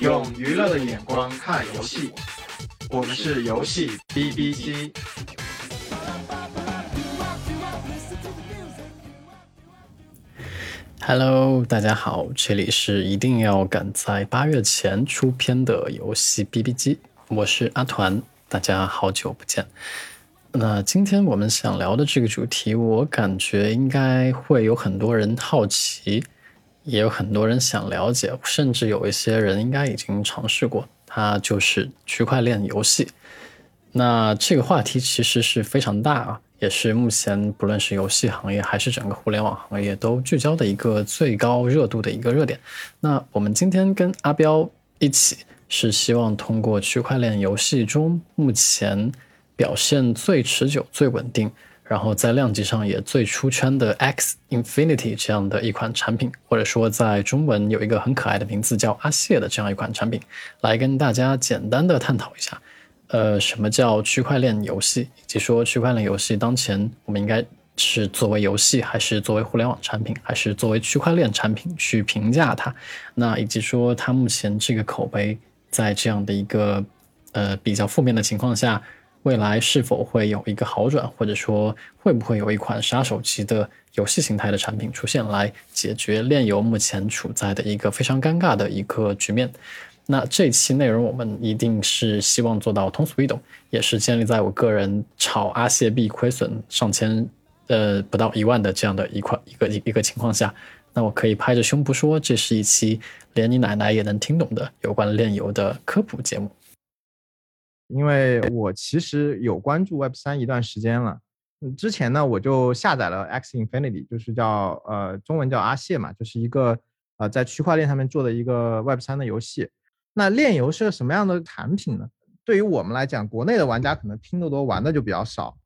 用娱乐的眼光看游戏，我们是游戏 B B 机。Hello，大家好，这里是一定要赶在八月前出片的游戏 B B 机，我是阿团，大家好久不见。那今天我们想聊的这个主题，我感觉应该会有很多人好奇。也有很多人想了解，甚至有一些人应该已经尝试过，它就是区块链游戏。那这个话题其实是非常大啊，也是目前不论是游戏行业还是整个互联网行业都聚焦的一个最高热度的一个热点。那我们今天跟阿彪一起，是希望通过区块链游戏中目前表现最持久、最稳定。然后在量级上也最出圈的 X Infinity 这样的一款产品，或者说在中文有一个很可爱的名字叫阿谢的这样一款产品，来跟大家简单的探讨一下，呃，什么叫区块链游戏，以及说区块链游戏当前我们应该是作为游戏，还是作为互联网产品，还是作为区块链产品去评价它？那以及说它目前这个口碑在这样的一个呃比较负面的情况下。未来是否会有一个好转，或者说会不会有一款杀手级的游戏形态的产品出现，来解决炼油目前处在的一个非常尴尬的一个局面？那这期内容我们一定是希望做到通俗易懂，也是建立在我个人炒阿谢币亏损上千，呃不到一万的这样的一块一个一个情况下，那我可以拍着胸脯说，这是一期连你奶奶也能听懂的有关炼油的科普节目。因为我其实有关注 Web 三一段时间了，之前呢我就下载了 X Infinity，就是叫呃中文叫阿谢嘛，就是一个呃在区块链上面做的一个 Web 三的游戏。那链游是个什么样的产品呢？对于我们来讲，国内的玩家可能听得多，玩的就比较少。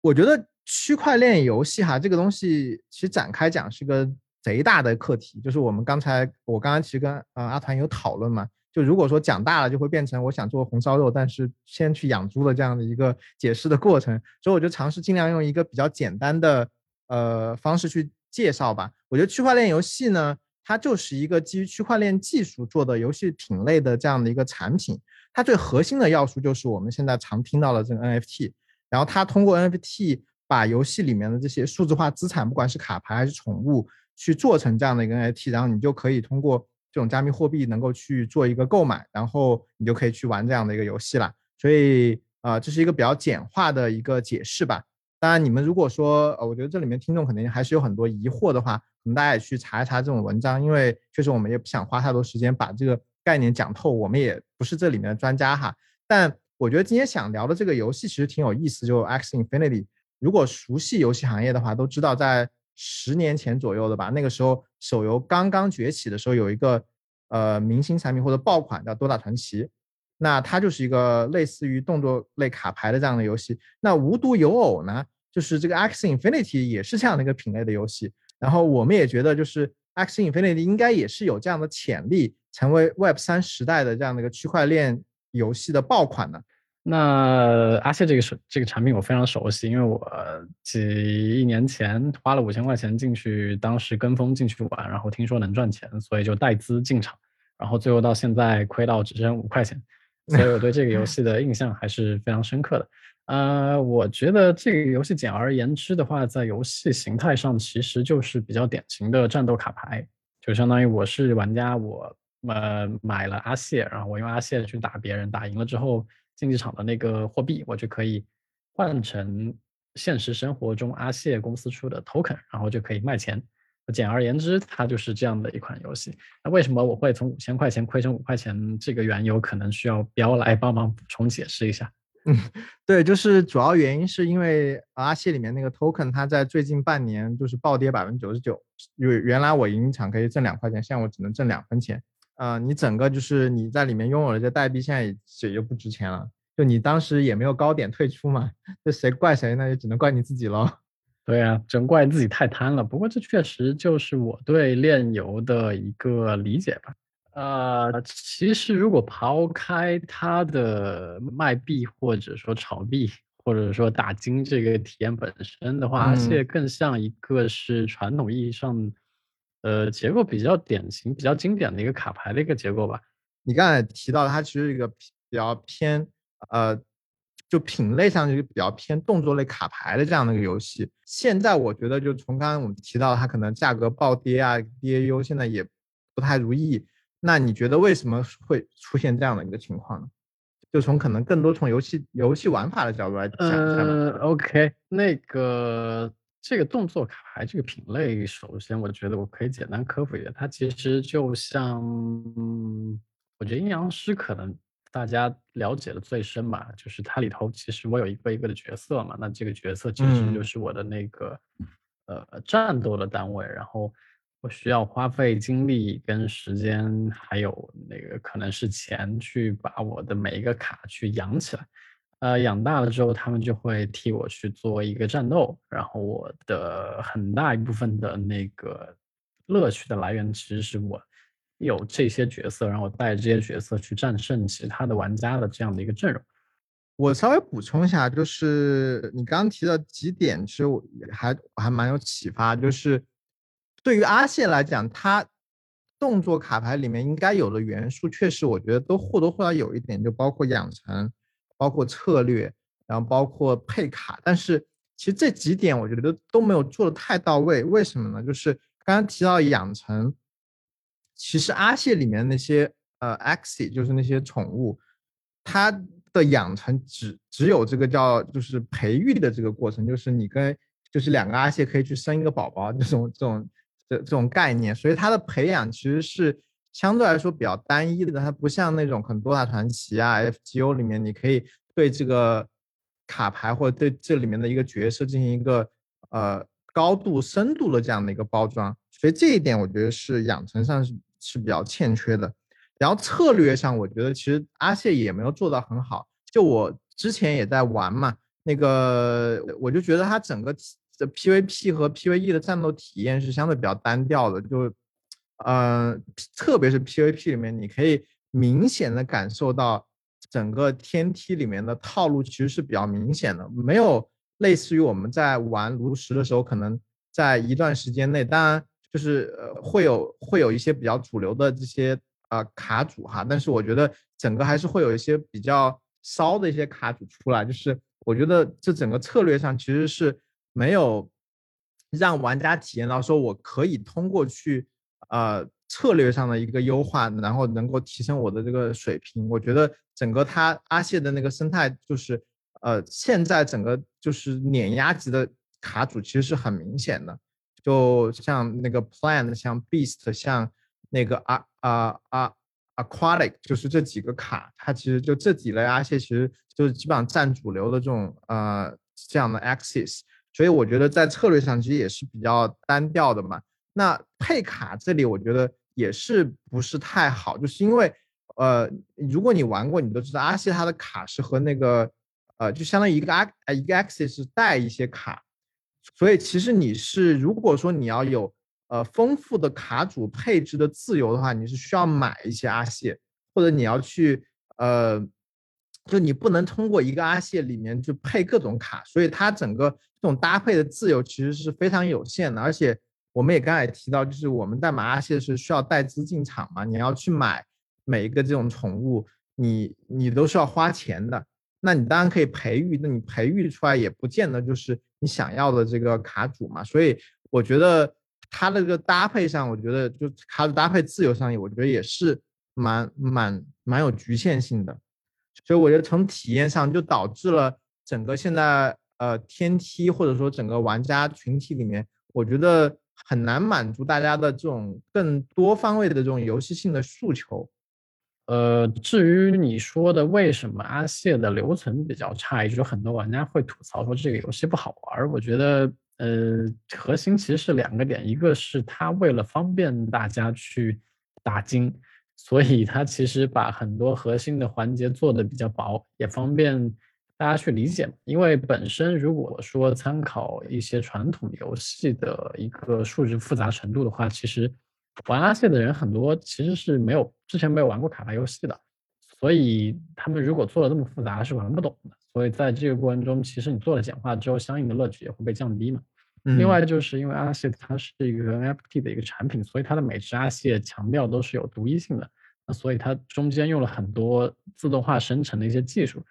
我觉得区块链游戏哈这个东西其实展开讲是个贼大的课题，就是我们刚才我刚刚其实跟呃阿团有讨论嘛。就如果说讲大了，就会变成我想做红烧肉，但是先去养猪的这样的一个解释的过程。所以我就尝试尽量用一个比较简单的呃方式去介绍吧。我觉得区块链游戏呢，它就是一个基于区块链技术做的游戏品类的这样的一个产品。它最核心的要素就是我们现在常听到的这个 NFT。然后它通过 NFT 把游戏里面的这些数字化资产，不管是卡牌还是宠物，去做成这样的一个 NFT，然后你就可以通过。这种加密货币能够去做一个购买，然后你就可以去玩这样的一个游戏了。所以啊，这是一个比较简化的一个解释吧。当然，你们如果说呃，我觉得这里面听众肯定还是有很多疑惑的话，可能大家也去查一查这种文章，因为确实我们也不想花太多时间把这个概念讲透，我们也不是这里面的专家哈。但我觉得今天想聊的这个游戏其实挺有意思，就 X Infinity。如果熟悉游戏行业的话，都知道在。十年前左右的吧，那个时候手游刚刚崛起的时候，有一个呃明星产品或者爆款叫《多大传奇》，那它就是一个类似于动作类卡牌的这样的游戏。那无独有偶呢，就是这个 X Infinity 也是这样的一个品类的游戏。然后我们也觉得，就是 X Infinity 应该也是有这样的潜力，成为 Web 三时代的这样的一个区块链游戏的爆款的。那阿谢这个是这个产品我非常熟悉，因为我几一年前花了五千块钱进去，当时跟风进去玩，然后听说能赚钱，所以就带资进场，然后最后到现在亏到只剩五块钱，所以我对这个游戏的印象还是非常深刻的。呃，我觉得这个游戏简而言之的话，在游戏形态上其实就是比较典型的战斗卡牌，就相当于我是玩家，我呃买了阿谢，然后我用阿谢去打别人，打赢了之后。竞技场的那个货币，我就可以换成现实生活中阿谢公司出的 token，然后就可以卖钱。简而言之，它就是这样的一款游戏。那为什么我会从五千块钱亏成五块钱？这个缘由可能需要彪来帮忙补充解释一下。嗯，对，就是主要原因是因为阿谢里面那个 token，它在最近半年就是暴跌百分之九十九。原原来我赢一场可以挣两块钱，现在我只能挣两分钱。啊，你整个就是你在里面拥有了这代币，现在也就不值钱了。就你当时也没有高点退出嘛，这谁怪谁呢？也只能怪你自己了。对啊，真怪自己太贪了。不过这确实就是我对炼油的一个理解吧。呃，其实如果抛开它的卖币或者说炒币或者说打金这个体验本身的话，而且更像一个是传统意义上。呃，结构比较典型、比较经典的一个卡牌的一个结构吧。你刚才提到它其实一个比较偏呃，就品类上就是比较偏动作类卡牌的这样的一个游戏。现在我觉得就从刚刚我们提到它可能价格暴跌啊，DAU 现在也不太如意。那你觉得为什么会出现这样的一个情况呢？就从可能更多从游戏游戏玩法的角度来讲一下呃，OK，那个这个动作卡牌这个品类，首先我觉得我可以简单科普一下，它其实就像，嗯我觉得阴阳师可能大家了解的最深吧，就是它里头其实我有一个一个的角色嘛，那这个角色其实就嗯是我的那个呃战斗的单位，然后我需要花费精力跟时间，还有那个可能是钱去把我的每一个卡去养起来。呃，养大了之后，他们就会替我去做一个战斗，然后我的很大一部分的那个乐趣的来源，其实是我有这些角色，然后我带着这些角色去战胜其他的玩家的这样的一个阵容。我稍微补充一下，就是你刚刚提到几点，其实我还我还蛮有启发。就是对于阿谢来讲，他动作卡牌里面应该有的元素，确实我觉得都或多或少有一点，就包括养成，包括策略，然后包括配卡。但是其实这几点我觉得都没有做的太到位。为什么呢？就是刚刚提到养成，其实阿谢里面那些呃 Axi 就是那些宠物，它的养成只只有这个叫就是培育的这个过程，就是你跟就是两个阿谢可以去生一个宝宝这种这种这这种概念，所以它的培养其实是相对来说比较单一的，它不像那种很多大传奇啊 FGO 里面你可以对这个卡牌或者对这里面的一个角色进行一个呃高度深度的这样的一个包装，所以这一点我觉得是养成上是是比较欠缺的。然后策略上，我觉得其实阿谢也没有做到很好。就我之前也在玩嘛，那个我就觉得它整个的 PVP 和 PVE 的战斗体验是相对比较单调的，就呃，特别是 PVP 里面，你可以明显的感受到整个天梯里面的套路其实是比较明显的，没有类似于我们在玩炉石的时候，可能在一段时间内，当然就是呃会有会有一些比较主流的这些。呃卡组哈，但是我觉得整个还是会有一些比较骚的一些卡组出来，就是我觉得这整个策略上其实是没有让玩家体验到说我可以通过去呃策略上的一个优化，然后能够提升我的这个水平。我觉得整个它阿谢的那个生态就是呃现在整个就是碾压级的卡组其实是很明显的，就像那个 Plan，像 Beast，像。那个啊啊啊，aquatic 就是这几个卡，它其实就这几类阿谢，其实就是基本上占主流的这种呃这样的 axis，所以我觉得在策略上其实也是比较单调的嘛。那配卡这里我觉得也是不是太好，就是因为呃如果你玩过，你都知道阿谢他的卡是和那个呃就相当于一个阿一个 X 是带一些卡，所以其实你是如果说你要有呃，丰富的卡组配置的自由的话，你是需要买一些阿谢，或者你要去呃，就你不能通过一个阿谢里面去配各种卡，所以它整个这种搭配的自由其实是非常有限的。而且我们也刚才提到，就是我们在买阿谢是需要带资进场嘛，你要去买每一个这种宠物，你你都是要花钱的。那你当然可以培育，那你培育出来也不见得就是你想要的这个卡组嘛。所以我觉得。它的这个搭配上，我觉得就卡组搭配自由上，我觉得也是蛮蛮蛮有局限性的，所以我觉得从体验上就导致了整个现在呃天梯或者说整个玩家群体里面，我觉得很难满足大家的这种更多方位的这种游戏性的诉求。呃，至于你说的为什么阿谢的流程比较差，也就是很多玩家会吐槽说这个游戏不好玩，我觉得。呃，核心其实是两个点，一个是它为了方便大家去打金，所以它其实把很多核心的环节做的比较薄，也方便大家去理解。因为本身如果说参考一些传统游戏的一个数值复杂程度的话，其实玩阿谢的人很多其实是没有之前没有玩过卡牌游戏的，所以他们如果做的那么复杂是玩不懂的。所以在这个过程中，其实你做了简化之后，相应的乐趣也会被降低嘛。另外就是因为阿谢它是一个 NFT 的一个产品，所以它的每只阿谢强调都是有独一性的。那所以它中间用了很多自动化生成的一些技术，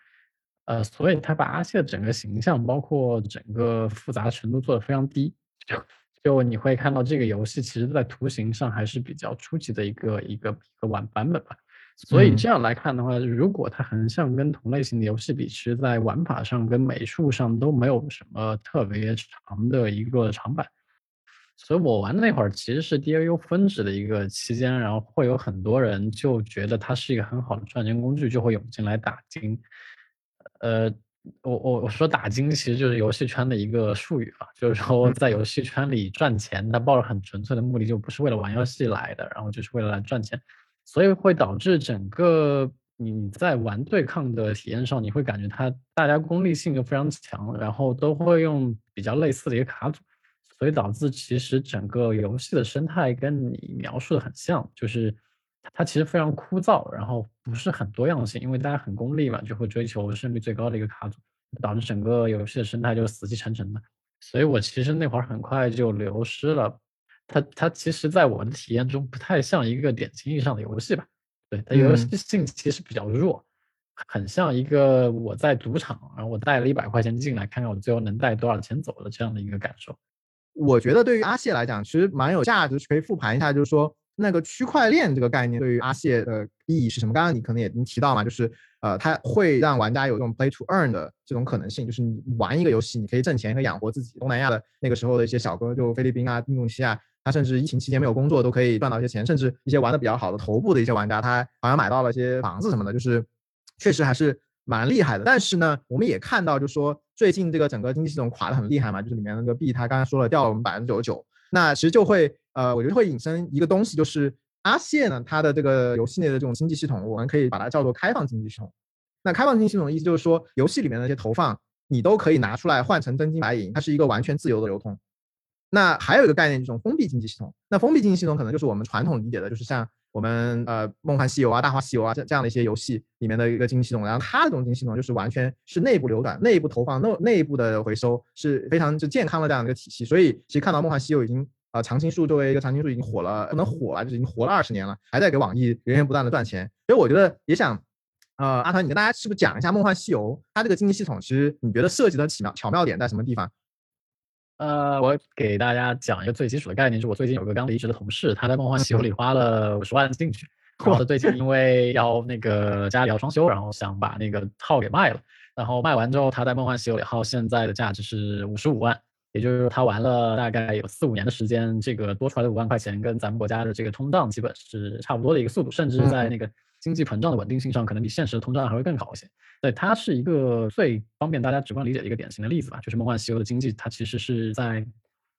呃，所以他把阿谢整个形象，包括整个复杂程度做得非常低，就就你会看到这个游戏其实在图形上还是比较初级的一个一个一个玩版本吧。所以这样来看的话，如果它横向跟同类型的游戏比，其实在玩法上跟美术上都没有什么特别长的一个长板。所以我玩的那会儿其实是 DAU 峰值的一个期间，然后会有很多人就觉得它是一个很好的赚钱工具，就会涌进来打金。呃，我我我说打金其实就是游戏圈的一个术语吧，就是说在游戏圈里赚钱，他抱着很纯粹的目的，就不是为了玩游戏来的，然后就是为了来赚钱。所以会导致整个你在玩对抗的体验上，你会感觉它大家功利性就非常强，然后都会用比较类似的一个卡组，所以导致其实整个游戏的生态跟你描述的很像，就是它其实非常枯燥，然后不是很多样性，因为大家很功利嘛，就会追求胜率最高的一个卡组，导致整个游戏的生态就死气沉沉的。所以我其实那会儿很快就流失了。它它其实，在我的体验中，不太像一个典型意义上的游戏吧？对，它游戏性其实比较弱，很像一个我在赌场，然后我带了一百块钱进来，看看我最后能带多少钱走的这样的一个感受。我觉得对于阿谢来讲，其实蛮有价值，可以复盘一下，就是说那个区块链这个概念对于阿谢的意义是什么？刚刚你可能也已经提到嘛，就是呃，它会让玩家有这种 play to earn 的这种可能性，就是你玩一个游戏，你可以挣钱，可以养活自己。东南亚的那个时候的一些小哥，就菲律宾啊、印度尼西亚。他甚至疫情期间没有工作都可以赚到一些钱，甚至一些玩的比较好的头部的一些玩家，他好像买到了一些房子什么的，就是确实还是蛮厉害的。但是呢，我们也看到，就是说最近这个整个经济系统垮的很厉害嘛，就是里面那个币，他刚才说了掉了我们百分之九十九。那其实就会呃，我觉得会引申一个东西，就是阿谢呢，它的这个游戏内的这种经济系统，我们可以把它叫做开放经济系统。那开放经济系统的意思就是说，游戏里面的那些投放，你都可以拿出来换成真金白银，它是一个完全自由的流通。那还有一个概念，这种封闭经济系统。那封闭经济系统可能就是我们传统理解的，就是像我们呃《梦幻西游》啊、《大话西游》啊这这样的一些游戏里面的一个经济系统。然后它的这种经济系统就是完全是内部流转、内部投放、内内部的回收，是非常就健康的这样的一个体系。所以其实看到《梦幻西游》已经呃常青树作为一个常青树已经火了，不能火了，就是已经活了二十年了，还在给网易源源不断的赚钱。所以我觉得也想呃阿团，你跟大家是不是讲一下《梦幻西游》它这个经济系统，其实你觉得设计的奇妙巧妙点在什么地方？呃，我给大家讲一个最基础的概念，就是我最近有个刚离职的同事，他在梦幻西游里花了五十万进去，或者最近因为要那个家里要装修，然后想把那个号给卖了，然后卖完之后，他在梦幻西游里号现在的价值是五十五万，也就是他玩了大概有四五年的时间，这个多出来的五万块钱跟咱们国家的这个通胀基本是差不多的一个速度，甚至在那个。经济膨胀的稳定性上，可能比现实的通胀还会更好一些。对，它是一个最方便大家直观理解的一个典型的例子吧。就是梦幻西游的经济，它其实是在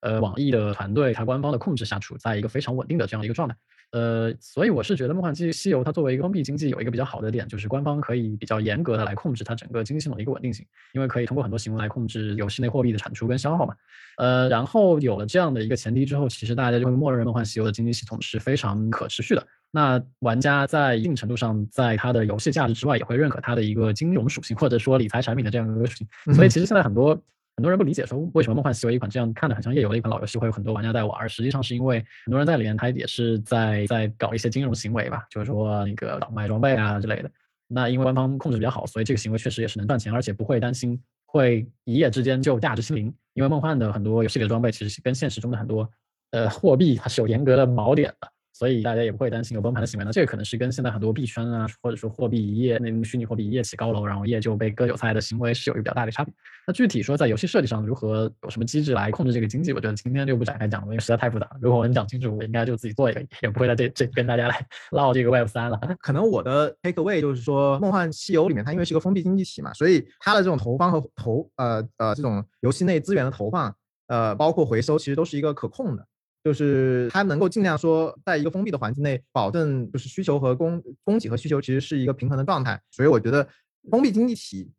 呃网易的团队、它官方的控制下，处在一个非常稳定的这样一个状态。呃，所以我是觉得梦幻西西游它作为一个封闭经济，有一个比较好的点，就是官方可以比较严格的来控制它整个经济系统的一个稳定性，因为可以通过很多行为来控制游戏内货币的产出跟消耗嘛。呃，然后有了这样的一个前提之后，其实大家就会默认梦幻西游的经济系统是非常可持续的。那玩家在一定程度上，在它的游戏价值之外，也会认可它的一个金融属性，或者说理财产品的这样一个属性。所以其实现在很多。很多人不理解说为什么《梦幻西游》一款这样看的很像页游的一款老游戏会有很多玩家在玩，实际上是因为很多人在里面他也是在在搞一些金融行为吧，就是说那个倒卖装备啊之类的。那因为官方控制比较好，所以这个行为确实也是能赚钱，而且不会担心会一夜之间就价值清零。因为梦幻的很多游戏里的装备其实跟现实中的很多呃货币它是有严格的锚点的。所以大家也不会担心有崩盘的行为。那这个可能是跟现在很多币圈啊，或者说货币一夜那虚拟货币一夜起高楼，然后一夜就被割韭菜的行为是有一个比较大的差别。那具体说在游戏设计上如何有什么机制来控制这个经济，我觉得今天就不展开讲了，因为实在太复杂。如果我能讲清楚，我应该就自己做一个，也不会在这这跟大家来 唠这个 Web 三了。可能我的 take away 就是说，梦幻西游里面它因为是个封闭经济体嘛，所以它的这种投放和投呃呃这种游戏内资源的投放，呃包括回收，其实都是一个可控的。就是它能够尽量说，在一个封闭的环境内，保证就是需求和供供给和需求其实是一个平衡的状态。所以我觉得封闭经济体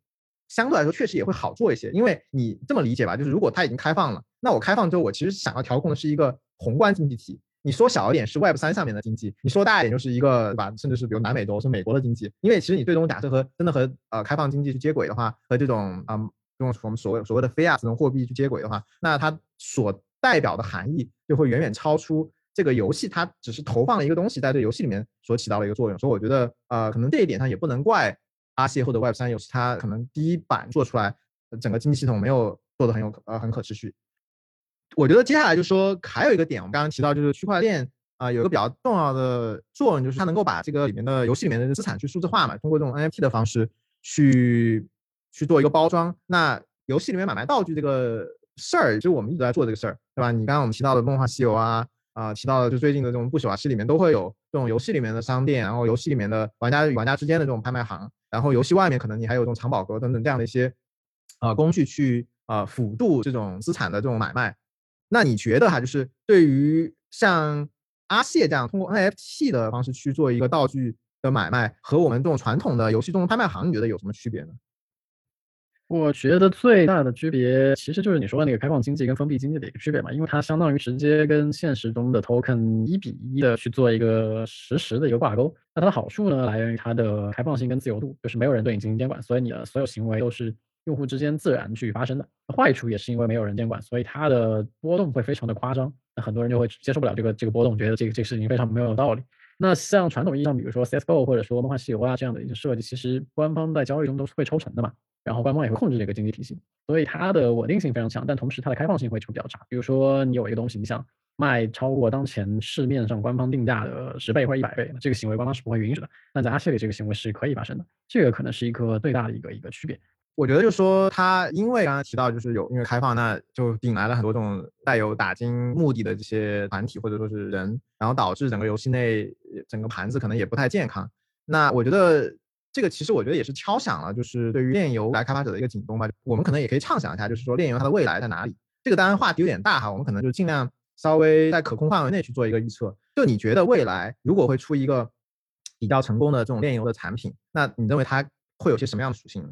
相对来说确实也会好做一些，因为你这么理解吧，就是如果它已经开放了，那我开放之后，我其实想要调控的是一个宏观经济体。你说小一点是 Web 三上面的经济，你说大一点就是一个对吧？甚至是比如南美洲是美国的经济。因为其实你最终假设和真的和呃开放经济去接轨的话，和这种啊嗯用我们所谓所谓的非亚这种货币去接轨的话，那它所代表的含义就会远远超出这个游戏它只是投放了一个东西在这游戏里面所起到的一个作用，所以我觉得呃，可能这一点上也不能怪阿谢或者 Web 三游戏，它可能第一版做出来整个经济系统没有做的很有呃很可持续。我觉得接下来就说还有一个点，我们刚刚提到就是区块链啊，有一个比较重要的作用，就是它能够把这个里面的游戏里面的资产去数字化嘛，通过这种 NFT 的方式去去做一个包装。那游戏里面买卖道具这个事儿，就是我们一直在做这个事儿，对吧？你刚刚我们提到的《梦幻西游》啊，啊提到的就最近的这种不朽瓦西里面都会有这种游戏里面的商店，然后游戏里面的玩家与玩家之间的这种拍卖行，然后游戏外面可能你还有这种藏宝阁等等这样的一些啊工具去啊辅助这种资产的这种买卖。那你觉得哈，就是对于像阿谢这样通过 NFT 的方式去做一个道具的买卖，和我们这种传统的游戏中的拍卖行，你觉得有什么区别呢？我觉得最大的区别其实就是你说的那个开放经济跟封闭经济的一个区别嘛，因为它相当于直接跟现实中的 token 一比一的去做一个实时的一个挂钩。那它的好处呢，来源于它的开放性跟自由度，就是没有人对你进行监管，所以你的所有行为都是。用户之间自然去发生的坏处也是因为没有人监管，所以它的波动会非常的夸张，那很多人就会接受不了这个这个波动，觉得这个这个事情非常没有道理。那像传统意义上，比如说 CS:GO 或者说梦幻西游啊这样的一些设计，其实官方在交易中都是会抽成的嘛，然后官方也会控制这个经济体系，所以它的稳定性非常强，但同时它的开放性会就比较差。比如说你有一个东西，你想卖超过当前市面上官方定价的十倍或者一百倍，这个行为官方是不会允许的。但在阿谢里这个行为是可以发生的，这个可能是一个最大的一个一个区别。我觉得就是说，它因为刚刚提到就是有因为开放，那就引来了很多这种带有打金目的的这些团体或者说是人，然后导致整个游戏内整个盘子可能也不太健康。那我觉得这个其实我觉得也是敲响了就是对于炼油来开发者的一个警钟吧。我们可能也可以畅想一下，就是说炼油它的未来在哪里？这个当然话题有点大哈，我们可能就尽量稍微在可控范围内去做一个预测。就你觉得未来如果会出一个比较成功的这种炼油的产品，那你认为它会有些什么样的属性呢？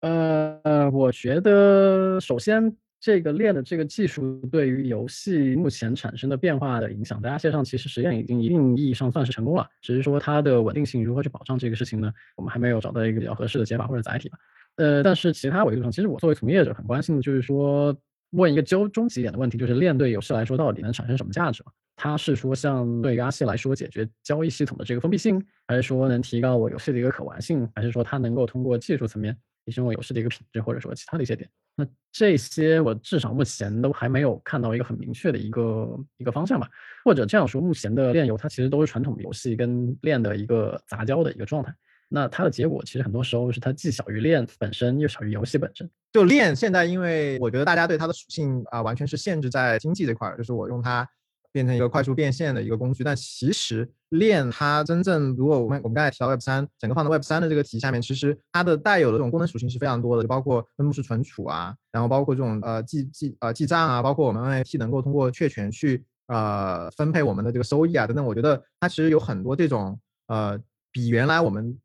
呃，我觉得首先这个链的这个技术对于游戏目前产生的变化的影响，在阿谢上其实实验已经一定意义上算是成功了，只是说它的稳定性如何去保障这个事情呢？我们还没有找到一个比较合适的解法或者载体吧。呃，但是其他维度上，其实我作为从业者很关心的就是说，问一个究终极点的问题，就是链对游戏来说到底能产生什么价值？它是说像对于阿谢来说解决交易系统的这个封闭性，还是说能提高我游戏的一个可玩性，还是说它能够通过技术层面？提升我游戏的一个品质，或者说其他的一些点，那这些我至少目前都还没有看到一个很明确的一个一个方向吧。或者这样说，目前的炼油它其实都是传统游戏跟链的一个杂交的一个状态。那它的结果其实很多时候是它既小于链本身，又小于游戏本身。就链现在，因为我觉得大家对它的属性啊，完全是限制在经济这块儿，就是我用它。变成一个快速变现的一个工具，但其实链它真正，如果我们我们刚才提到 Web 三，整个放在 Web 三的这个体系下面，其实它的带有的这种功能属性是非常多的，就包括分布式存储啊，然后包括这种呃记记呃记账啊，包括我们 NFT 能够通过确权去呃分配我们的这个收益啊等等，我觉得它其实有很多这种呃比原来我们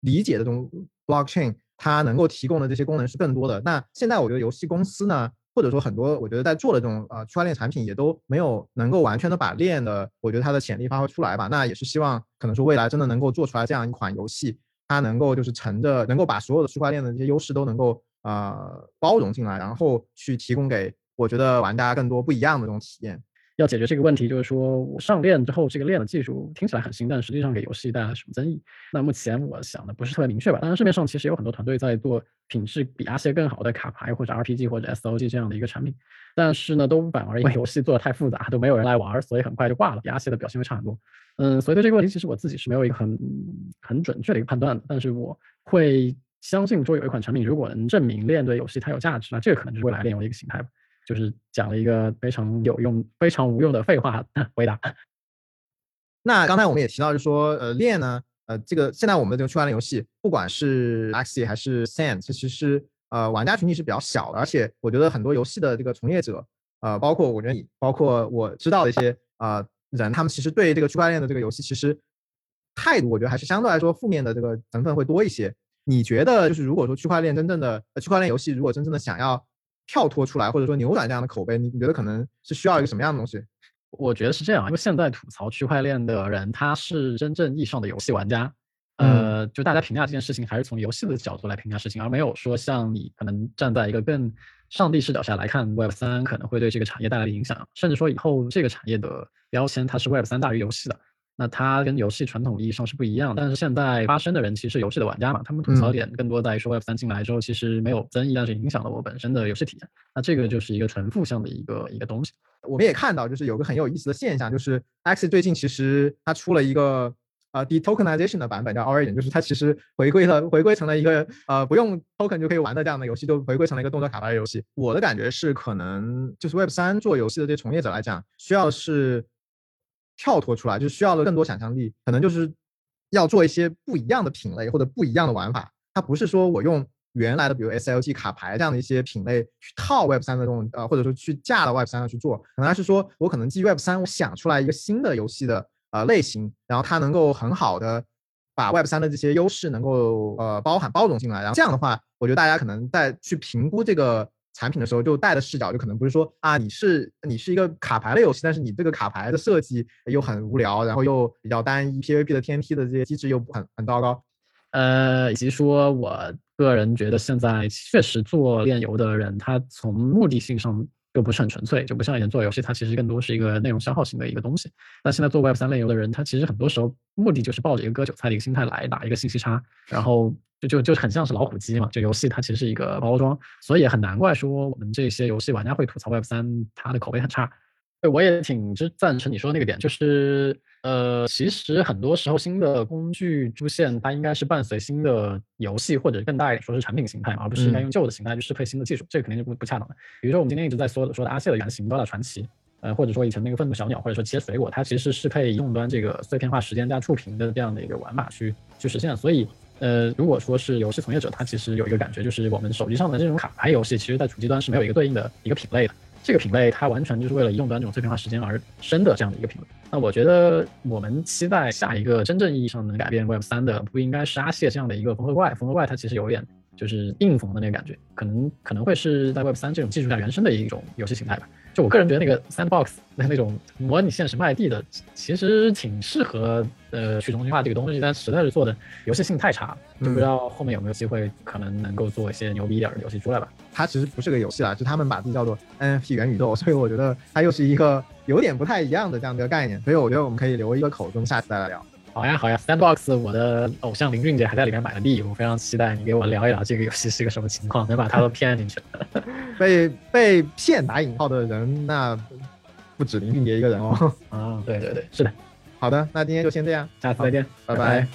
理解的这种 Blockchain 它能够提供的这些功能是更多的。那现在我觉得游戏公司呢？或者说很多，我觉得在做的这种呃区块链产品也都没有能够完全的把链的，我觉得它的潜力发挥出来吧。那也是希望可能说未来真的能够做出来这样一款游戏，它能够就是乘着能够把所有的区块链的这些优势都能够呃包容进来，然后去提供给我觉得玩家更多不一样的这种体验。要解决这个问题，就是说我上链之后，这个链的技术听起来很新，但实际上给游戏带来什么增益？那目前我想的不是特别明确吧。当然，市面上其实有很多团队在做品质比阿谢更好的卡牌或者 RPG 或者 SOG 这样的一个产品，但是呢，都反而因为游戏做的太复杂，都没有人来玩，所以很快就挂了，比阿谢的表现会差很多。嗯，所以对这个问题，其实我自己是没有一个很很准确的一个判断的。但是我会相信说，有一款产品如果能证明链对游戏它有价值，那这个可能就是未来链游的一个形态吧。就是讲了一个非常有用、非常无用的废话回答。那刚才我们也提到，就是说，呃，链呢，呃，这个现在我们的这个区块链游戏，不管是 Axie 还是 Sand，其实是呃玩家群体是比较小的，而且我觉得很多游戏的这个从业者，呃，包括我觉得你，包括我知道的一些呃人，他们其实对这个区块链的这个游戏，其实态度我觉得还是相对来说负面的这个成分会多一些。你觉得就是如果说区块链真正的区块链游戏，如果真正的想要跳脱出来，或者说扭转这样的口碑，你你觉得可能是需要一个什么样的东西？我觉得是这样，因为现在吐槽区块链的人，他是真正意义上的游戏玩家。呃，就大家评价这件事情，还是从游戏的角度来评价事情，而没有说像你可能站在一个更上帝视角下来看 Web 三可能会对这个产业带来的影响，甚至说以后这个产业的标签，它是 Web 三大于游戏的。那它跟游戏传统意义上是不一样的，但是现在发声的人其实是游戏的玩家嘛，他们吐槽点更多在于说 Web 三进来之后其实没有增益，但是影响了我本身的游戏体验。那这个就是一个纯负向的一个一个东西。我们也看到，就是有个很有意思的现象，就是 Axie 最近其实它出了一个呃 detokenization 的版本，叫 Origin，就是它其实回归了回归成了一个呃不用 token 就可以玩的这样的游戏，就回归成了一个动作卡牌游戏。我的感觉是，可能就是 Web 三做游戏的这些从业者来讲，需要是。跳脱出来就需要了更多想象力，可能就是要做一些不一样的品类或者不一样的玩法。它不是说我用原来的比如 SLG 卡牌这样的一些品类去套 Web 三的这种呃，或者说去架到 Web 三上去做，可能是说我可能基于 Web 三，我想出来一个新的游戏的呃类型，然后它能够很好的把 Web 三的这些优势能够呃包含包容进来，然后这样的话，我觉得大家可能在去评估这个。产品的时候就带的视角就可能不是说啊，你是你是一个卡牌类游戏，但是你这个卡牌的设计又很无聊，然后又比较单一，PVP 的天梯的这些机制又很很糟糕，呃，以及说我个人觉得现在确实做炼油的人，他从目的性上就不是很纯粹，就不像以前做游戏，它其实更多是一个内容消耗型的一个东西。那现在做 Web 三类游的人，他其实很多时候目的就是抱着一个割韭菜的一个心态来打一个信息差，然后。就就就很像是老虎机嘛，就游戏它其实是一个包装，所以也很难怪说我们这些游戏玩家会吐槽 Web 三它的口碑很差。对，我也挺支赞成你说的那个点，就是呃，其实很多时候新的工具出现，它应该是伴随新的游戏或者更大一点说是产品形态嘛，而不是应该用旧的形态去适配新的技术，这个肯定是不不恰当的。比如说我们今天一直在说的说的阿谢的原型高达传奇，呃，或者说以前那个愤怒小鸟，或者说切水果，它其实是适配移动端这个碎片化时间加触屏的这样的一个玩法去去实现，所以。呃，如果说是游戏从业者，他其实有一个感觉，就是我们手机上的这种卡牌游戏，其实在主机端是没有一个对应的一个品类的。这个品类它完全就是为了移动端这种碎片化时间而生的这样的一个品类。那我觉得我们期待下一个真正意义上能改变 Web 三的，不应该是阿谢这样的一个缝合怪。缝合怪它其实有点就是硬缝的那个感觉，可能可能会是在 Web 三这种技术下原生的一种游戏形态吧。就我个人觉得那个 Sandbox 那那种模拟现实卖地的，其实挺适合呃去中心化这个东西，但实在是做的游戏性太差，就不知道后面有没有机会可能能够做一些牛逼一点的游戏出来吧。它其实不是个游戏啦，就他们把自己叫做 NFT 元宇宙，所以我觉得它又是一个有点不太一样的这样的一个概念，所以我觉得我们可以留一个口，中下次再来聊。好呀好呀，Sandbox，我的偶像林俊杰还在里面买了地，我非常期待你给我聊一聊这个游戏是个什么情况，能把他都骗进去。被被骗打引号的人，那不止林俊杰一个人哦。啊，对对对，是的。好的，那今天就先这样，下次再见，拜拜。